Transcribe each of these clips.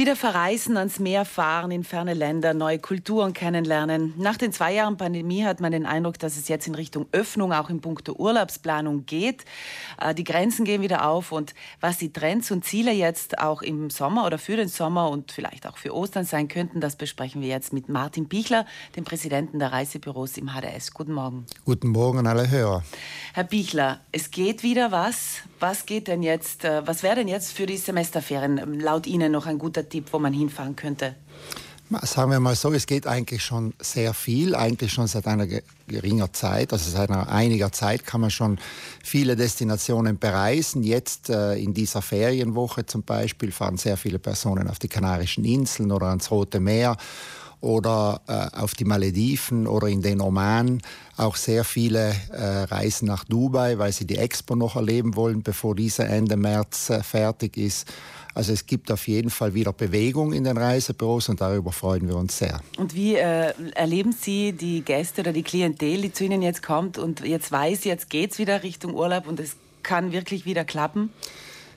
Wieder verreisen, ans Meer fahren, in ferne Länder, neue Kulturen kennenlernen. Nach den zwei Jahren Pandemie hat man den Eindruck, dass es jetzt in Richtung Öffnung auch in puncto Urlaubsplanung geht. Äh, die Grenzen gehen wieder auf und was die Trends und Ziele jetzt auch im Sommer oder für den Sommer und vielleicht auch für Ostern sein könnten, das besprechen wir jetzt mit Martin Bichler, dem Präsidenten der Reisebüros im HDS. Guten Morgen. Guten Morgen an alle Hörer. Herr Bichler, es geht wieder was. Was geht denn jetzt, äh, was wäre denn jetzt für die Semesterferien laut Ihnen noch ein guter Tipp, wo man hinfahren könnte? Sagen wir mal so, es geht eigentlich schon sehr viel, eigentlich schon seit einer geringer Zeit, also seit einer einiger Zeit kann man schon viele Destinationen bereisen. Jetzt äh, in dieser Ferienwoche zum Beispiel fahren sehr viele Personen auf die Kanarischen Inseln oder ans Rote Meer oder äh, auf die Malediven oder in den Oman. Auch sehr viele äh, reisen nach Dubai, weil sie die Expo noch erleben wollen, bevor diese Ende März äh, fertig ist. Also es gibt auf jeden Fall wieder Bewegung in den Reisebüros und darüber freuen wir uns sehr. Und wie äh, erleben Sie die Gäste oder die Klientel, die zu Ihnen jetzt kommt und jetzt weiß, jetzt geht es wieder Richtung Urlaub und es kann wirklich wieder klappen?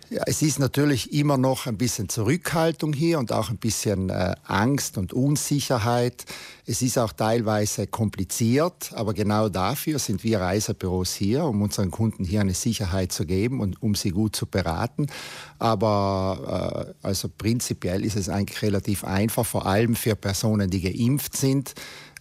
Ja, es ist natürlich immer noch ein bisschen Zurückhaltung hier und auch ein bisschen äh, Angst und Unsicherheit. Es ist auch teilweise kompliziert, aber genau dafür sind wir Reisebüros hier, um unseren Kunden hier eine Sicherheit zu geben und um sie gut zu beraten. Aber äh, also prinzipiell ist es eigentlich relativ einfach, vor allem für Personen, die geimpft sind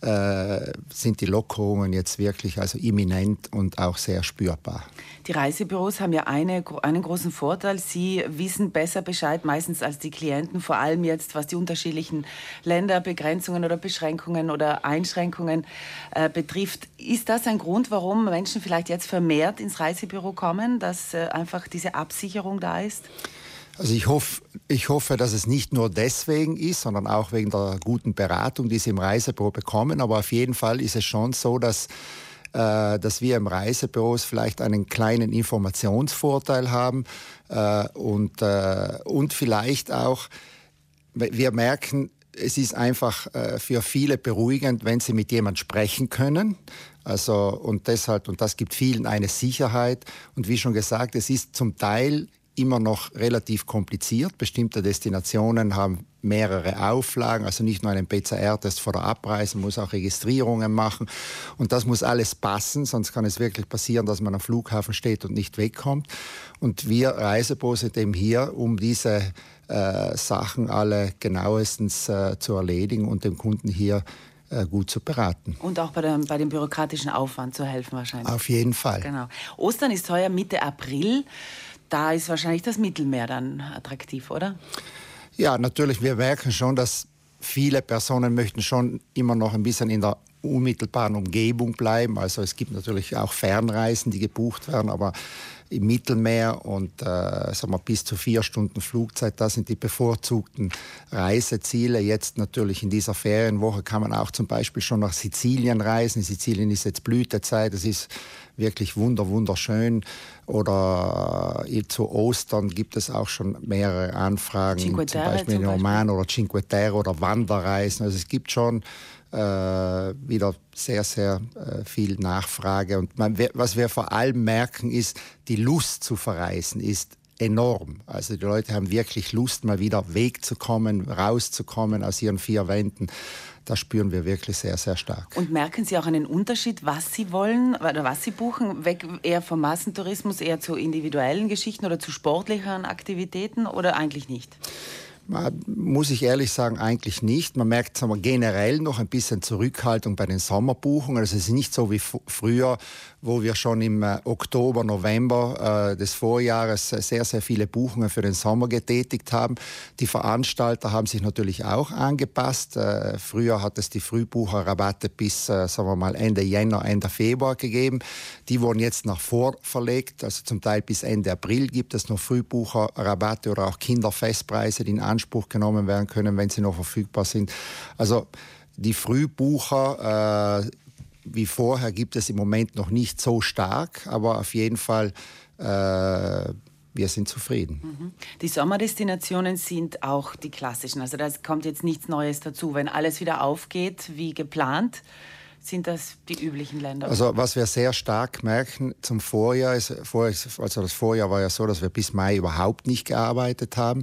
äh, sind die Lockerungen jetzt wirklich also imminent und auch sehr spürbar. Die Reisebüros haben ja eine, einen großen Vorteil. Sie wissen besser Bescheid meistens als die Klienten, vor allem jetzt, was die unterschiedlichen Länderbegrenzungen oder Beschränkungen oder Einschränkungen äh, betrifft. Ist das ein Grund, warum Menschen vielleicht jetzt vermehrt ins Reisebüro kommen, dass äh, einfach diese Absicherung da ist? Also ich hoffe, ich hoffe, dass es nicht nur deswegen ist, sondern auch wegen der guten Beratung, die Sie im Reisebüro bekommen. Aber auf jeden Fall ist es schon so, dass äh, dass wir im Reisebüros vielleicht einen kleinen Informationsvorteil haben äh, und, äh, und vielleicht auch, wir merken, es ist einfach für viele beruhigend, wenn sie mit jemand sprechen können. Also, und deshalb, und das gibt vielen eine Sicherheit. Und wie schon gesagt, es ist zum Teil immer noch relativ kompliziert. Bestimmte Destinationen haben mehrere Auflagen, also nicht nur einen PCR-Test vor der Abreise, man muss auch Registrierungen machen und das muss alles passen, sonst kann es wirklich passieren, dass man am Flughafen steht und nicht wegkommt. Und wir Reisebüros sind eben hier, um diese äh, Sachen alle genauestens äh, zu erledigen und dem Kunden hier äh, gut zu beraten. Und auch bei, der, bei dem bürokratischen Aufwand zu helfen wahrscheinlich. Auf jeden Fall. Genau. Ostern ist heuer Mitte April da ist wahrscheinlich das Mittelmeer dann attraktiv, oder? Ja, natürlich. Wir merken schon, dass viele Personen möchten schon immer noch ein bisschen in der unmittelbaren Umgebung bleiben. Also es gibt natürlich auch Fernreisen, die gebucht werden, aber im Mittelmeer und äh, sagen wir, bis zu vier Stunden Flugzeit, das sind die bevorzugten Reiseziele. Jetzt natürlich in dieser Ferienwoche kann man auch zum Beispiel schon nach Sizilien reisen. Sizilien ist jetzt Blütezeit, es ist wirklich wunder, wunderschön. Oder äh, zu Ostern gibt es auch schon mehrere Anfragen, Cinque zum Beispiel in Oman oder Cinque Terre oder Wanderreisen. Also es gibt schon wieder sehr, sehr äh, viel Nachfrage. Und man, was wir vor allem merken, ist, die Lust zu verreisen ist enorm. Also die Leute haben wirklich Lust, mal wieder wegzukommen, rauszukommen aus ihren vier Wänden. Das spüren wir wirklich sehr, sehr stark. Und merken Sie auch einen Unterschied, was Sie wollen oder was Sie buchen? Weg eher vom Massentourismus, eher zu individuellen Geschichten oder zu sportlicheren Aktivitäten oder eigentlich nicht? Muss ich ehrlich sagen, eigentlich nicht. Man merkt sagen wir, generell noch ein bisschen Zurückhaltung bei den Sommerbuchungen. Also es ist nicht so wie früher, wo wir schon im äh, Oktober, November äh, des Vorjahres sehr, sehr viele Buchungen für den Sommer getätigt haben. Die Veranstalter haben sich natürlich auch angepasst. Äh, früher hat es die Frühbucherrabatte bis, äh, sagen wir mal, Ende Jänner, Ende Februar gegeben. Die wurden jetzt nach vor verlegt. Also zum Teil bis Ende April gibt es noch Frühbucherrabatte oder auch Kinderfestpreise, die in Anspruch genommen werden können, wenn sie noch verfügbar sind. Also die Frühbucher äh, wie vorher gibt es im Moment noch nicht so stark, aber auf jeden Fall äh, wir sind zufrieden. Mhm. Die Sommerdestinationen sind auch die klassischen. Also da kommt jetzt nichts Neues dazu. Wenn alles wieder aufgeht wie geplant, sind das die üblichen Länder? Also was wir sehr stark merken zum Vorjahr ist, also das Vorjahr war ja so, dass wir bis Mai überhaupt nicht gearbeitet haben.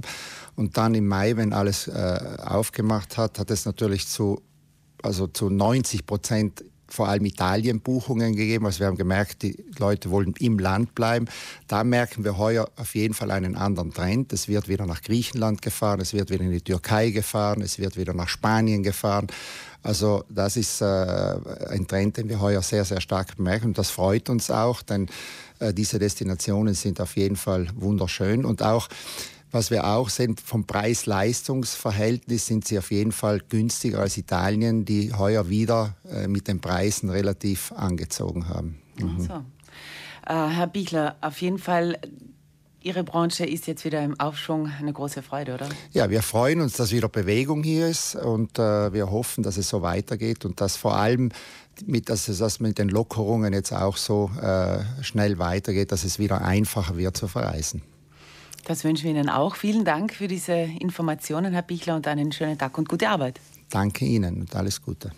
Und dann im Mai, wenn alles äh, aufgemacht hat, hat es natürlich zu, also zu 90 Prozent vor allem Italien Buchungen gegeben. Also wir haben gemerkt, die Leute wollen im Land bleiben. Da merken wir heuer auf jeden Fall einen anderen Trend. Es wird wieder nach Griechenland gefahren, es wird wieder in die Türkei gefahren, es wird wieder nach Spanien gefahren. Also das ist äh, ein Trend, den wir heuer sehr, sehr stark bemerken. Und das freut uns auch, denn äh, diese Destinationen sind auf jeden Fall wunderschön. Und auch was wir auch sehen, vom Preis-Leistungs-Verhältnis sind sie auf jeden Fall günstiger als Italien, die heuer wieder äh, mit den Preisen relativ angezogen haben. Mhm. So. Äh, Herr Bichler, auf jeden Fall Ihre Branche ist jetzt wieder im Aufschwung. Eine große Freude, oder? Ja, wir freuen uns, dass wieder Bewegung hier ist und äh, wir hoffen, dass es so weitergeht und dass vor allem mit, dass es das mit den Lockerungen jetzt auch so äh, schnell weitergeht, dass es wieder einfacher wird zu verreisen. Das wünschen wir Ihnen auch. Vielen Dank für diese Informationen, Herr Bichler, und einen schönen Tag und gute Arbeit. Danke Ihnen und alles Gute.